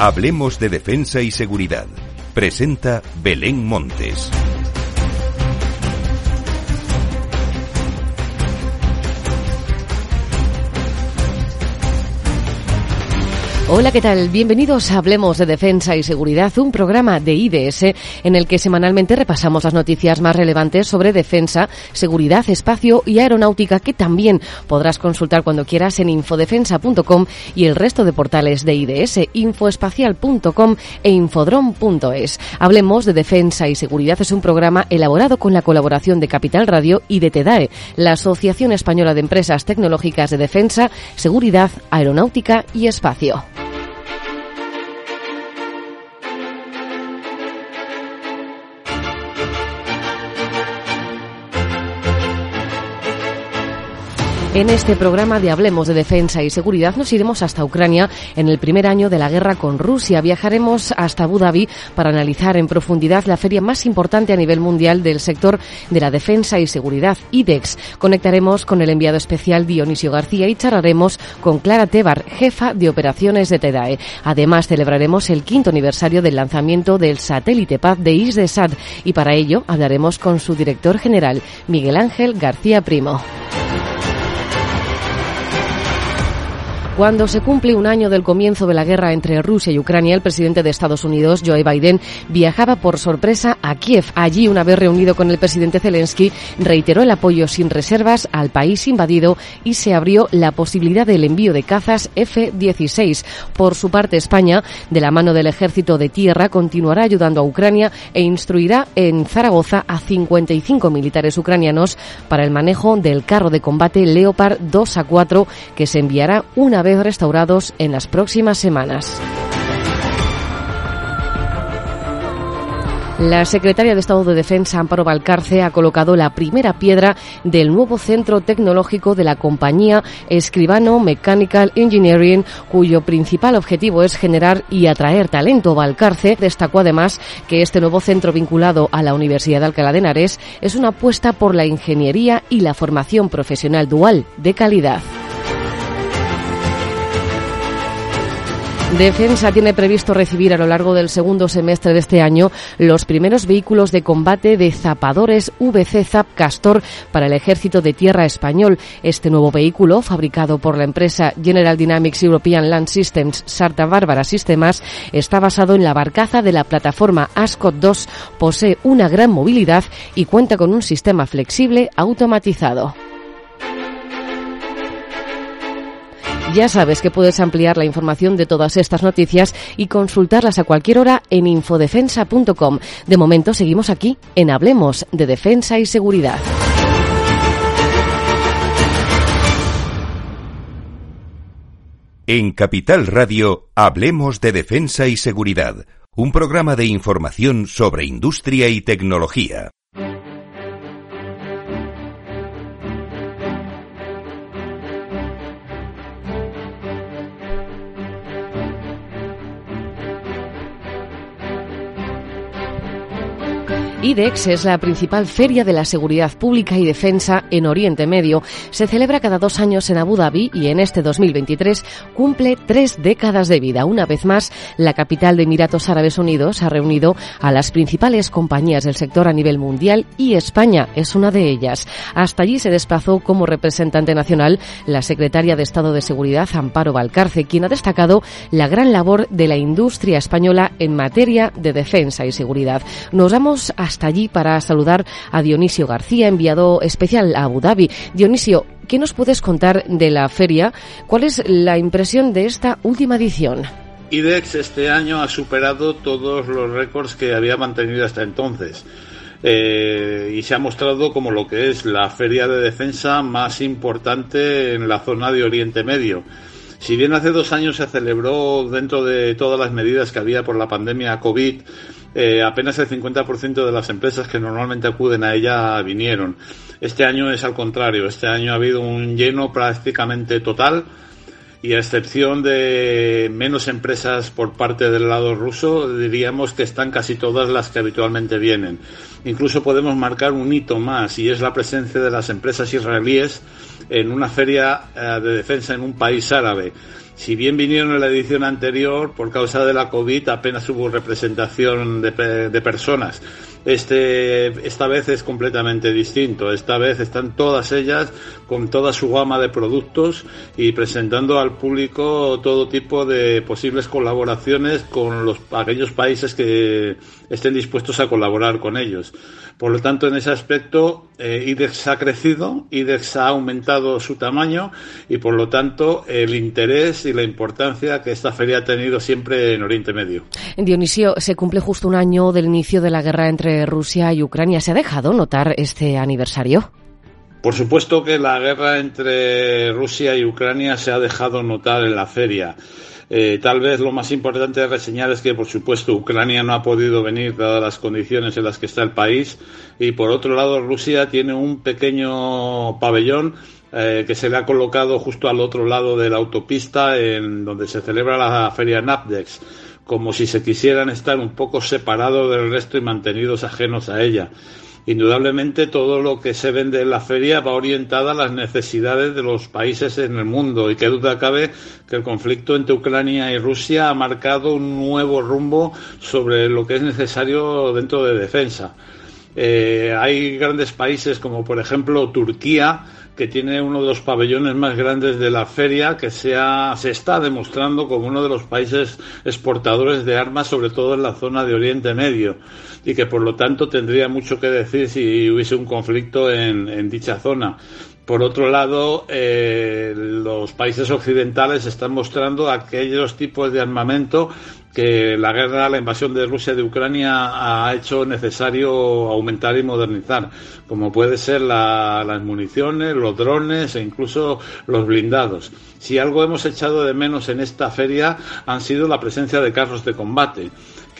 Hablemos de defensa y seguridad. Presenta Belén Montes. Hola, ¿qué tal? Bienvenidos a Hablemos de Defensa y Seguridad, un programa de IDS en el que semanalmente repasamos las noticias más relevantes sobre defensa, seguridad, espacio y aeronáutica que también podrás consultar cuando quieras en infodefensa.com y el resto de portales de IDS, infoespacial.com e infodrom.es. Hablemos de Defensa y Seguridad es un programa elaborado con la colaboración de Capital Radio y de TEDAE, la Asociación Española de Empresas Tecnológicas de Defensa, Seguridad, Aeronáutica y Espacio. En este programa de Hablemos de Defensa y Seguridad nos iremos hasta Ucrania en el primer año de la guerra con Rusia. Viajaremos hasta Abu Dhabi para analizar en profundidad la feria más importante a nivel mundial del sector de la defensa y seguridad, IDEX. Conectaremos con el enviado especial Dionisio García y charlaremos con Clara Tebar, jefa de operaciones de TEDAE. Además, celebraremos el quinto aniversario del lanzamiento del satélite Paz de ISDESAT y para ello hablaremos con su director general, Miguel Ángel García Primo. Cuando se cumple un año del comienzo de la guerra entre Rusia y Ucrania, el presidente de Estados Unidos, Joe Biden, viajaba por sorpresa a Kiev. Allí, una vez reunido con el presidente Zelensky, reiteró el apoyo sin reservas al país invadido y se abrió la posibilidad del envío de cazas F-16. Por su parte, España, de la mano del ejército de tierra, continuará ayudando a Ucrania e instruirá en Zaragoza a 55 militares ucranianos para el manejo del carro de combate Leopard 2 a 4 que se enviará una vez restaurados en las próximas semanas. La secretaria de Estado de Defensa, Amparo Valcarce, ha colocado la primera piedra del nuevo centro tecnológico de la compañía Escribano Mechanical Engineering, cuyo principal objetivo es generar y atraer talento. Valcarce destacó además que este nuevo centro vinculado a la Universidad de Alcalá de Henares es una apuesta por la ingeniería y la formación profesional dual de calidad. Defensa tiene previsto recibir a lo largo del segundo semestre de este año los primeros vehículos de combate de zapadores VC Zap Castor para el Ejército de Tierra español. Este nuevo vehículo, fabricado por la empresa General Dynamics European Land Systems Sarta Bárbara Sistemas, está basado en la barcaza de la plataforma Ascot 2, posee una gran movilidad y cuenta con un sistema flexible automatizado. Ya sabes que puedes ampliar la información de todas estas noticias y consultarlas a cualquier hora en infodefensa.com. De momento seguimos aquí en Hablemos de Defensa y Seguridad. En Capital Radio, Hablemos de Defensa y Seguridad, un programa de información sobre industria y tecnología. IDEX es la principal feria de la seguridad pública y defensa en Oriente Medio. Se celebra cada dos años en Abu Dhabi y en este 2023 cumple tres décadas de vida. Una vez más, la capital de Emiratos Árabes Unidos ha reunido a las principales compañías del sector a nivel mundial y España es una de ellas. Hasta allí se desplazó como representante nacional la secretaria de Estado de Seguridad, Amparo Valcarce, quien ha destacado la gran labor de la industria española en materia de defensa y seguridad. Nos vamos a allí para saludar a Dionisio García, enviado especial a Abu Dhabi. Dionisio, ¿qué nos puedes contar de la feria? ¿Cuál es la impresión de esta última edición? IDEX este año ha superado todos los récords que había mantenido hasta entonces. Eh, y se ha mostrado como lo que es la feria de defensa más importante en la zona de Oriente Medio. Si bien hace dos años se celebró dentro de todas las medidas que había por la pandemia COVID, eh, apenas el 50% de las empresas que normalmente acuden a ella vinieron. Este año es al contrario, este año ha habido un lleno prácticamente total y a excepción de menos empresas por parte del lado ruso, diríamos que están casi todas las que habitualmente vienen. Incluso podemos marcar un hito más y es la presencia de las empresas israelíes en una feria eh, de defensa en un país árabe. Si bien vinieron en la edición anterior, por causa de la COVID apenas hubo representación de personas este, esta vez es completamente distinto. Esta vez están todas ellas con toda su gama de productos y presentando al público todo tipo de posibles colaboraciones con los, aquellos países que estén dispuestos a colaborar con ellos. Por lo tanto, en ese aspecto, eh, IDEX ha crecido, IDEX ha aumentado su tamaño y, por lo tanto, el interés y la importancia que esta feria ha tenido siempre en Oriente Medio. Dionisio, se cumple justo un año del inicio de la guerra entre Rusia y Ucrania. ¿Se ha dejado notar este aniversario? Por supuesto que la guerra entre Rusia y Ucrania se ha dejado notar en la feria. Eh, tal vez lo más importante de reseñar es que, por supuesto, Ucrania no ha podido venir dadas las condiciones en las que está el país. Y, por otro lado, Rusia tiene un pequeño pabellón eh, que se le ha colocado justo al otro lado de la autopista en donde se celebra la feria Napdex, como si se quisieran estar un poco separados del resto y mantenidos ajenos a ella indudablemente todo lo que se vende en la feria va orientada a las necesidades de los países en el mundo y qué duda cabe que el conflicto entre Ucrania y Rusia ha marcado un nuevo rumbo sobre lo que es necesario dentro de defensa. Eh, hay grandes países como por ejemplo Turquía que tiene uno de los pabellones más grandes de la feria, que se, se está demostrando como uno de los países exportadores de armas, sobre todo en la zona de Oriente Medio, y que por lo tanto tendría mucho que decir si hubiese un conflicto en, dicha zona. Por otro lado, eh, los países occidentales están mostrando aquellos tipos de armamento que la guerra, la invasión de Rusia de Ucrania ha hecho necesario aumentar y modernizar, como puede ser las municiones, los drones e incluso los blindados. Si algo hemos echado de menos en esta feria han sido la presencia de carros de combate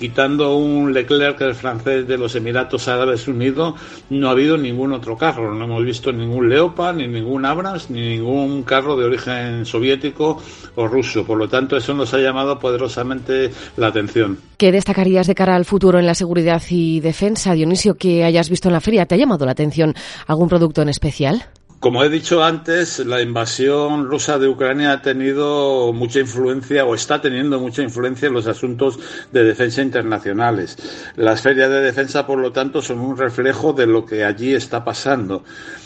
quitando un Leclerc, el francés de los Emiratos Árabes Unidos, no ha habido ningún otro carro. No hemos visto ningún Leopard, ni ningún Abrams, ni ningún carro de origen soviético o ruso. Por lo tanto, eso nos ha llamado poderosamente la atención. ¿Qué destacarías de cara al futuro en la seguridad y defensa, Dionisio, que hayas visto en la feria? ¿Te ha llamado la atención algún producto en especial? Como he dicho antes, la invasión rusa de Ucrania ha tenido mucha influencia o está teniendo mucha influencia en los asuntos de defensa internacionales. Las ferias de defensa, por lo tanto, son un reflejo de lo que allí está pasando.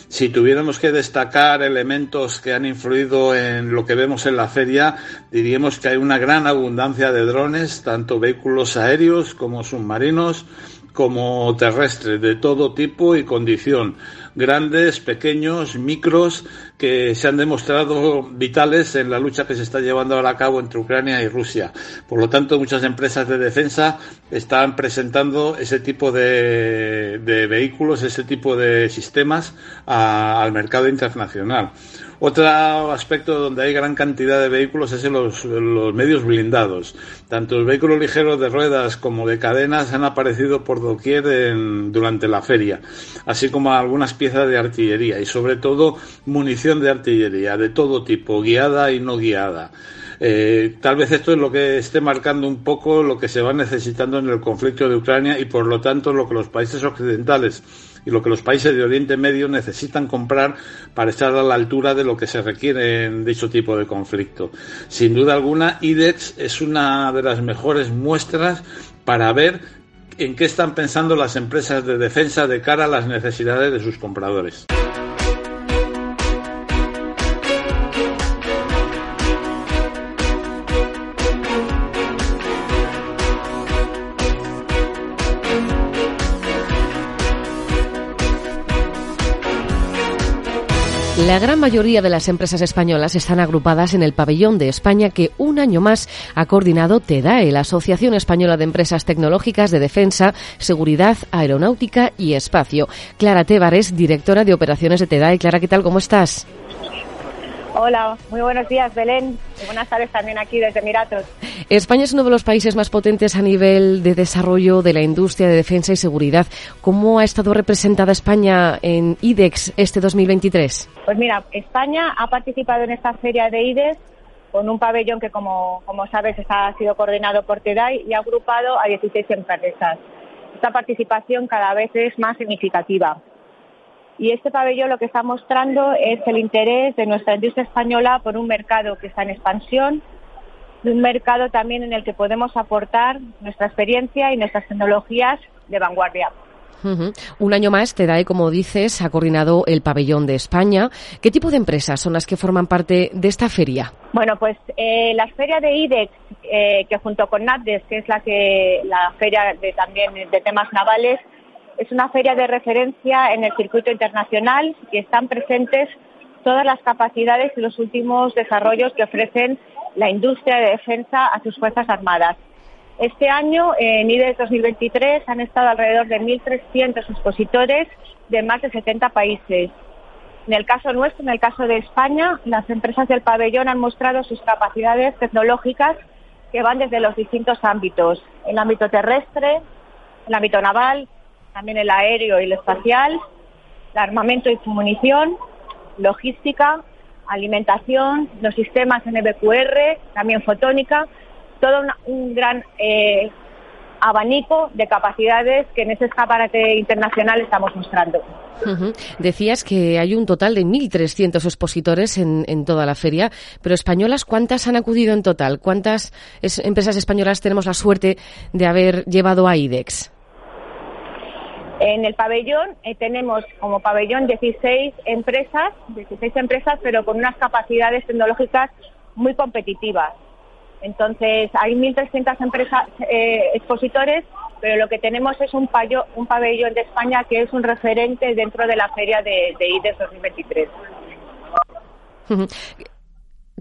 Si tuviéramos que destacar elementos que han influido en lo que vemos en la feria, diríamos que hay una gran abundancia de drones, tanto vehículos aéreos como submarinos, como terrestres, de todo tipo y condición grandes, pequeños, micros, que se han demostrado vitales en la lucha que se está llevando a cabo entre Ucrania y Rusia. Por lo tanto, muchas empresas de defensa están presentando ese tipo de, vehículos, ese tipo de sistemas al mercado internacional. Otro aspecto donde hay gran cantidad de vehículos es en los, medios blindados. Tanto los vehículos ligeros de ruedas como de cadenas han aparecido por doquier durante la feria, así como algunas piezas de artillería y sobre todo munición de artillería de todo tipo, guiada y no guiada. Eh, tal vez esto es lo que esté marcando un poco lo que se va necesitando en el conflicto de Ucrania y por lo tanto lo que los países occidentales y lo que los países de Oriente Medio necesitan comprar para estar a la altura de lo que se requiere en dicho tipo de conflicto. Sin duda alguna, IDEX es una de las mejores muestras para ver en qué están pensando las empresas de defensa de cara a las necesidades de sus compradores. La gran mayoría de las empresas españolas están agrupadas en el pabellón de España que un año más ha coordinado TEDAE, la Asociación Española de Empresas Tecnológicas de Defensa, Seguridad, Aeronáutica y Espacio. Clara Tévares, directora de operaciones de TEDAE. Clara, ¿qué tal? ¿Cómo estás? Hola, muy buenos días, Belén. Y buenas tardes también aquí desde Emiratos. España es uno de los países más potentes a nivel de desarrollo de la industria de defensa y seguridad. ¿Cómo ha estado representada España en IDEX este 2023? Pues mira, España ha participado en esta feria de IDEX con un pabellón que, como, como sabes, está, ha sido coordinado por TEDAI y ha agrupado a 16 empresas. Esta participación cada vez es más significativa. Y este pabellón lo que está mostrando es el interés de nuestra industria española por un mercado que está en expansión, un mercado también en el que podemos aportar nuestra experiencia y nuestras tecnologías de vanguardia. Un año más, TEDAE, como dices, ha coordinado el pabellón de España. ¿Qué tipo de empresas son las que forman parte de esta feria? Bueno, pues eh, la feria de IDEX, eh, que junto con NATDES, que es la que la feria de, también de temas navales, es una feria de referencia en el circuito internacional y están presentes todas las capacidades y los últimos desarrollos que ofrecen la industria de defensa a sus Fuerzas Armadas. Este año, en IDES 2023, han estado alrededor de 1.300 expositores de más de 70 países. En el caso nuestro, en el caso de España, las empresas del pabellón han mostrado sus capacidades tecnológicas que van desde los distintos ámbitos, el ámbito terrestre, el ámbito naval, también el aéreo y el espacial, el armamento y munición, logística, alimentación, los sistemas NBQR, también fotónica, todo un gran eh, abanico de capacidades que en ese escaparate internacional estamos mostrando. Decías que hay un total de 1.300 expositores en, en, toda la feria, pero españolas, ¿cuántas han acudido en total? ¿Cuántas empresas españolas tenemos la suerte de haber llevado a IDEX? En el pabellón eh, tenemos como pabellón 16 empresas, 16 empresas, pero con unas capacidades tecnológicas muy competitivas. Entonces, hay 1.300 empresas eh, expositores, pero lo que tenemos es un, un pabellón de España que es un referente dentro de la feria de, de IDES 2023.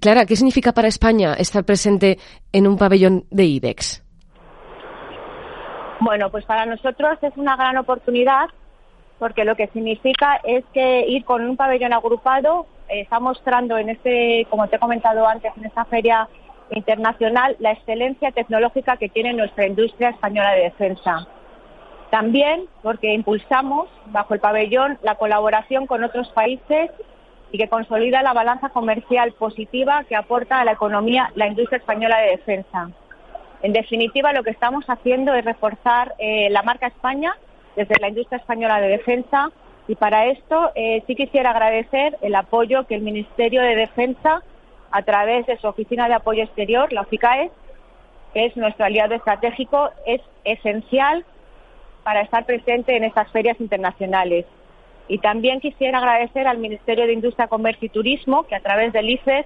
Clara, ¿qué significa para España estar presente en un pabellón de IDEX? Bueno, pues para nosotros es una gran oportunidad porque lo que significa es que ir con un pabellón agrupado eh, está mostrando en este, como te he comentado antes, en esta feria internacional la excelencia tecnológica que tiene nuestra industria española de defensa. También porque impulsamos, bajo el pabellón, la colaboración con otros países y que consolida la balanza comercial positiva que aporta a la economía la industria española de defensa. En definitiva, lo que estamos haciendo es reforzar eh, la marca España desde la industria española de defensa y para esto eh, sí quisiera agradecer el apoyo que el Ministerio de Defensa a través de su Oficina de Apoyo Exterior, la OFICAE, que es nuestro aliado estratégico, es esencial para estar presente en estas ferias internacionales. Y también quisiera agradecer al Ministerio de Industria, Comercio y Turismo, que a través del IFES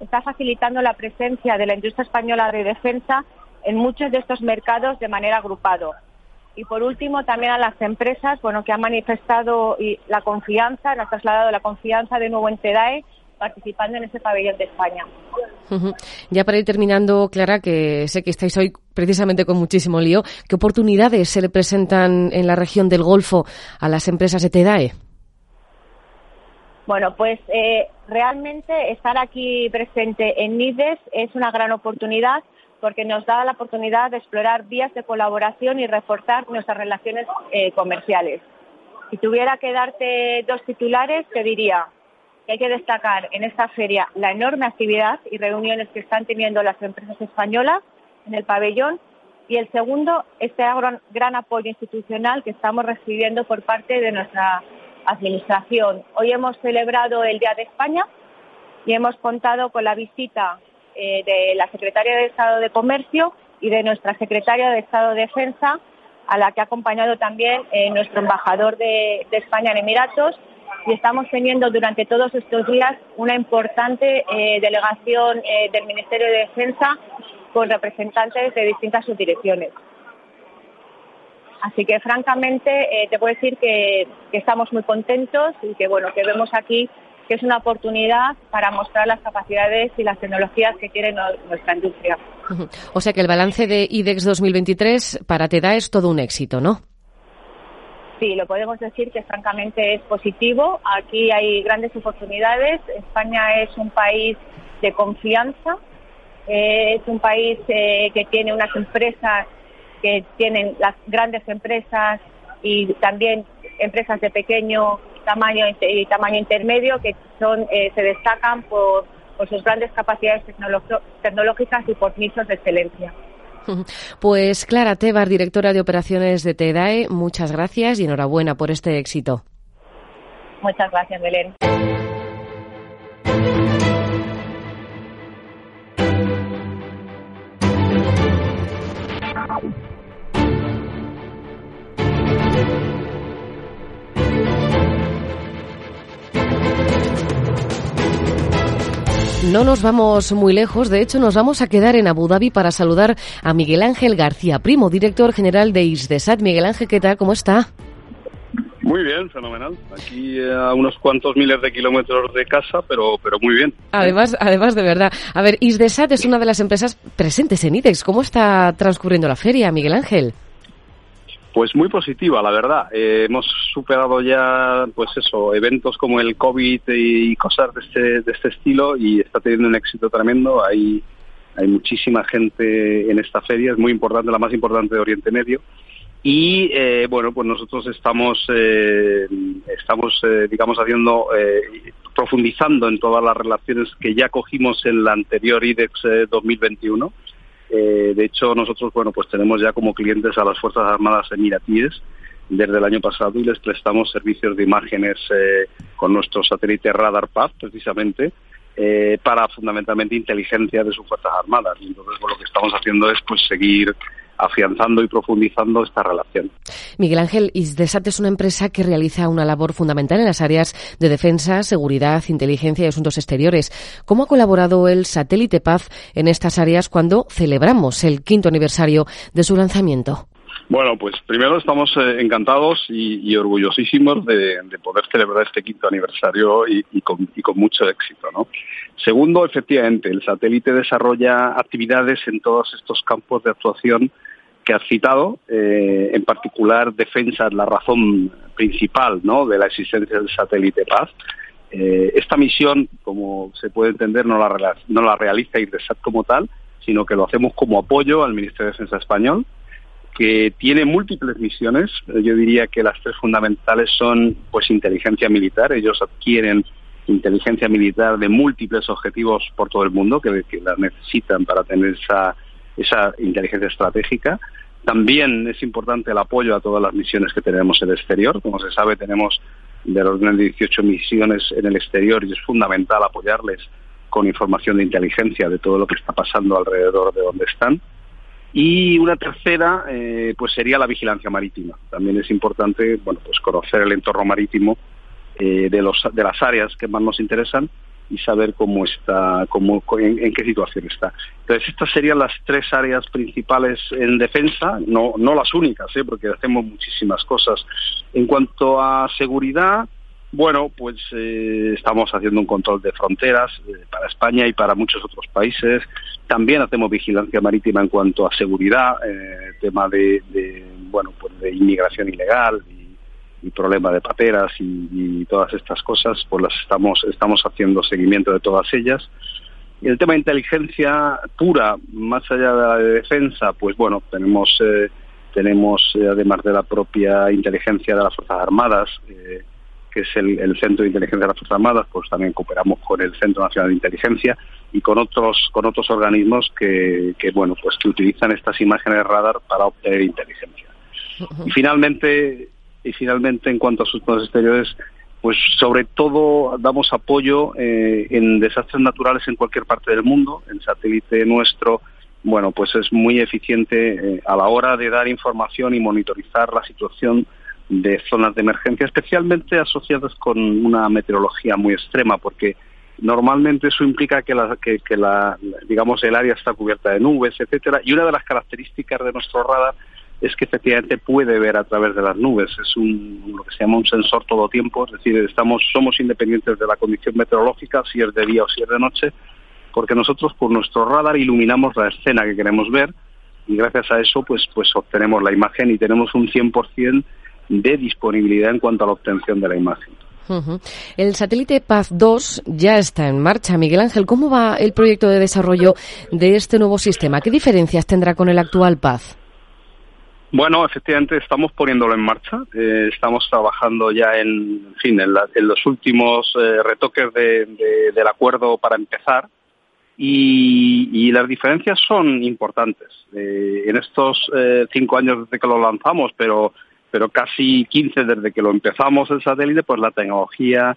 está facilitando la presencia de la industria española de defensa en muchos de estos mercados de manera agrupado. Y por último, también a las empresas, bueno, que han manifestado la confianza, han trasladado la confianza de nuevo en TEDAE participando en ese pabellón de España. Ya para ir terminando, Clara, que sé que estáis hoy precisamente con muchísimo lío, ¿qué oportunidades se le presentan en la región del Golfo a las empresas de TEDAE? Bueno, pues eh, realmente estar aquí presente en NIDES es una gran oportunidad porque nos da la oportunidad de explorar vías de colaboración y reforzar nuestras relaciones eh, comerciales. Si tuviera que darte dos titulares, te diría, hay que destacar en esta feria la enorme actividad y reuniones que están teniendo las empresas españolas en el pabellón y el segundo, este gran, apoyo institucional que estamos recibiendo por parte de nuestra Administración. Hoy hemos celebrado el Día de España y hemos contado con la visita eh, de la Secretaria de Estado de Comercio y de nuestra Secretaria de Estado de Defensa, a la que ha acompañado también eh, nuestro embajador de España en Emiratos y estamos teniendo durante todos estos días una importante eh, delegación del Ministerio de Defensa con representantes de distintas subdirecciones. Así que francamente te puedo decir que, estamos muy contentos y que bueno que vemos aquí que es una oportunidad para mostrar las capacidades y las tecnologías que tiene nuestra industria. O sea que el balance de IDEX 2023 para TEDA es todo un éxito, ¿no? Sí, lo podemos decir que francamente es positivo. Aquí hay grandes oportunidades. España es un país de confianza. Eh, es un país eh, que tiene unas empresas que tienen las grandes empresas y también empresas de pequeño tamaño y tamaño intermedio que son eh, se destacan por, por sus grandes capacidades tecnológicas y por nichos de excelencia. Pues Clara Tebar, directora de operaciones de TEDAE, muchas gracias y enhorabuena por este éxito. Muchas gracias, Belén. No nos vamos muy lejos, de hecho nos vamos a quedar en Abu Dhabi para saludar a Miguel Ángel García Primo, director general de ISDESAT. Miguel Ángel, ¿qué tal? ¿Cómo está? Muy bien, fenomenal. Aquí eh, a unos cuantos miles de kilómetros de casa, pero, pero muy bien. Además, además de verdad. A ver, ISDESAT es una de las empresas presentes en IDEX. ¿Cómo está transcurriendo la feria, Miguel Ángel? Pues muy positiva, la verdad. Eh, hemos superado ya, pues eso, eventos como el COVID y cosas de este, de este estilo y está teniendo un éxito tremendo. Hay, hay muchísima gente en esta feria, es muy importante, la más importante de Oriente Medio. Y eh, bueno, pues nosotros estamos, eh, estamos digamos, haciendo, profundizando en todas las relaciones que ya cogimos en la anterior IDEX 2021 eh, de hecho, nosotros, bueno, pues tenemos ya como clientes a las Fuerzas Armadas emiratíes desde el año pasado y les prestamos servicios de imágenes eh, con nuestro satélite Radar Path, precisamente, eh, para fundamentalmente inteligencia de sus Fuerzas Armadas. Y entonces, lo que estamos haciendo es pues seguir afianzando y profundizando esta relación. Miguel Ángel, ISDESAT es una empresa que realiza una labor fundamental en las áreas de defensa, seguridad, inteligencia y asuntos exteriores. ¿Cómo ha colaborado el satélite Paz en estas áreas cuando celebramos el quinto aniversario de su lanzamiento? Bueno, pues primero estamos eh, encantados y, orgullosísimos de, poder celebrar este quinto aniversario y, con, mucho éxito, ¿no? Segundo, efectivamente, el satélite desarrolla actividades en todos estos campos de actuación que has citado, eh, en particular defensa la razón principal ¿no? de la existencia del satélite Paz. Eh, esta misión, como se puede entender, no la, no la realiza IRDESAT como tal, sino que lo hacemos como apoyo al Ministerio de Defensa español, que tiene múltiples misiones. Yo diría que las tres fundamentales son pues inteligencia militar. Ellos adquieren inteligencia militar de múltiples objetivos por todo el mundo que, que las necesitan para tener esa esa inteligencia estratégica. También es importante el apoyo a todas las misiones que tenemos en el exterior. Como se sabe, tenemos de los 18 misiones en el exterior y es fundamental apoyarles con información de inteligencia de todo lo que está pasando alrededor de donde están. Y una tercera, eh, pues sería la vigilancia marítima. También es importante, bueno, pues conocer el entorno marítimo eh, de, los, de las áreas que más nos interesan y saber cómo está, cómo, en, qué situación está. Entonces, estas serían las tres áreas principales en defensa, no, no las únicas, ¿eh? porque hacemos muchísimas cosas. En cuanto a seguridad, bueno, pues eh, estamos haciendo un control de fronteras eh, para España y para muchos otros países. También hacemos vigilancia marítima en cuanto a seguridad, eh, tema de, de, bueno, pues de inmigración ilegal y problema de pateras y, todas estas cosas, pues las estamos, estamos haciendo seguimiento de todas ellas. Y el tema de inteligencia pura, más allá de la de defensa, pues bueno, tenemos, eh, tenemos eh, además de la propia inteligencia de las Fuerzas Armadas, eh, que es el, Centro de Inteligencia de las Fuerzas Armadas, pues también cooperamos con el Centro Nacional de Inteligencia y con otros, con otros organismos que, que bueno, pues que utilizan estas imágenes de radar para obtener inteligencia. Y finalmente, y finalmente en cuanto a sus exteriores pues sobre todo damos apoyo eh, en desastres naturales en cualquier parte del mundo. El satélite nuestro, bueno, pues es muy eficiente eh, a la hora de dar información y monitorizar la situación de zonas de emergencia, especialmente asociadas con una meteorología muy extrema, porque normalmente eso implica que, la, que la, digamos, el área está cubierta de nubes, etcétera. Y una de las características de nuestro radar es que efectivamente puede ver a través de las nubes. Es un, lo que se llama un sensor todo tiempo, es decir, estamos, somos independientes de la condición meteorológica, si es de día o si es de noche, porque nosotros por nuestro radar iluminamos la escena que queremos ver y gracias a eso pues, pues obtenemos la imagen y tenemos un 100% de disponibilidad en cuanto a la obtención de la imagen. El satélite Paz 2 ya está en marcha. Miguel Ángel, ¿cómo va el proyecto de desarrollo de este nuevo sistema? ¿Qué diferencias tendrá con el actual Paz? Bueno, efectivamente estamos poniéndolo en marcha. Eh, estamos trabajando ya en, fin, en, los últimos eh, retoques del acuerdo para empezar y, las diferencias son importantes. Eh, en estos cinco años desde que lo lanzamos, pero pero casi 15 desde que lo empezamos el satélite, pues la tecnología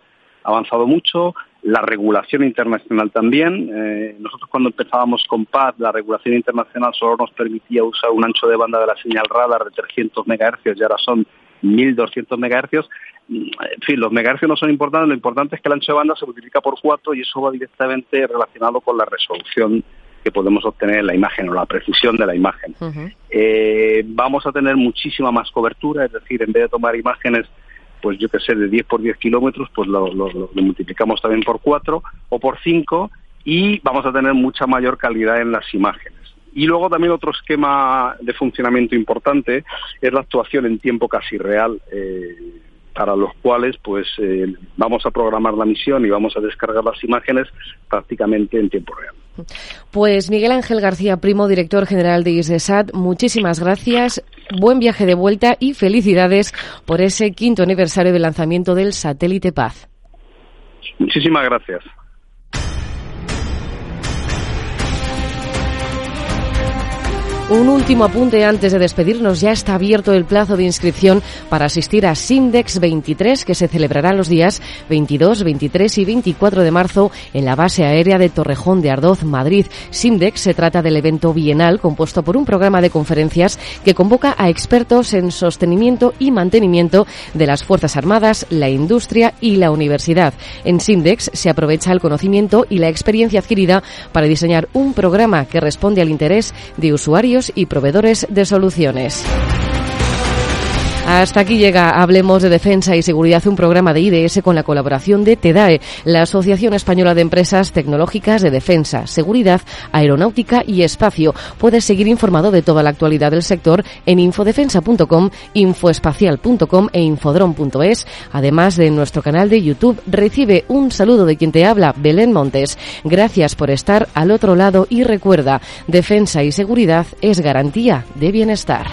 ha avanzado mucho, la regulación internacional también. Eh, nosotros cuando empezábamos con Paz, la regulación internacional solo nos permitía usar un ancho de banda de la señal radar de 300 MHz y ahora son 1.200 MHz. En fin, los megahercios no son importantes, lo importante es que el ancho de banda se multiplica por cuatro y eso va directamente relacionado con la resolución que podemos obtener en la imagen o la precisión de la imagen. Eh, vamos a tener muchísima más cobertura, es decir, en vez de tomar imágenes pues yo que sé, de 10 por 10 kilómetros, pues lo, multiplicamos también por 4 o por 5 y vamos a tener mucha mayor calidad en las imágenes. Y luego también otro esquema de funcionamiento importante es la actuación en tiempo casi real, eh, para los cuales pues eh, vamos a programar la misión y vamos a descargar las imágenes prácticamente en tiempo real. Pues Miguel Ángel García Primo, director general de ISESAT, muchísimas gracias, buen viaje de vuelta y felicidades por ese quinto aniversario del lanzamiento del satélite Paz. Muchísimas gracias. Un último apunte antes de despedirnos. Ya está abierto el plazo de inscripción para asistir a Simdex 23, que se celebrará los días 22, 23 y 24 de marzo en la base aérea de Torrejón de Ardoz, Madrid. Simdex se trata del evento bienal compuesto por un programa de conferencias que convoca a expertos en sostenimiento y mantenimiento de las Fuerzas Armadas, la industria y la universidad. En Simdex se aprovecha el conocimiento y la experiencia adquirida para diseñar un programa que responde al interés de usuarios y proveedores de soluciones. Hasta aquí llega Hablemos de Defensa y Seguridad, un programa de IDS con la colaboración de TEDAE, la Asociación Española de Empresas Tecnológicas de Defensa, Seguridad, Aeronáutica y Espacio. Puedes seguir informado de toda la actualidad del sector en infodefensa.com, infoespacial.com e infodrom.es, además de nuestro canal de YouTube. Recibe un saludo de quien te habla, Belén Montes. Gracias por estar al otro lado y recuerda, defensa y seguridad es garantía de bienestar.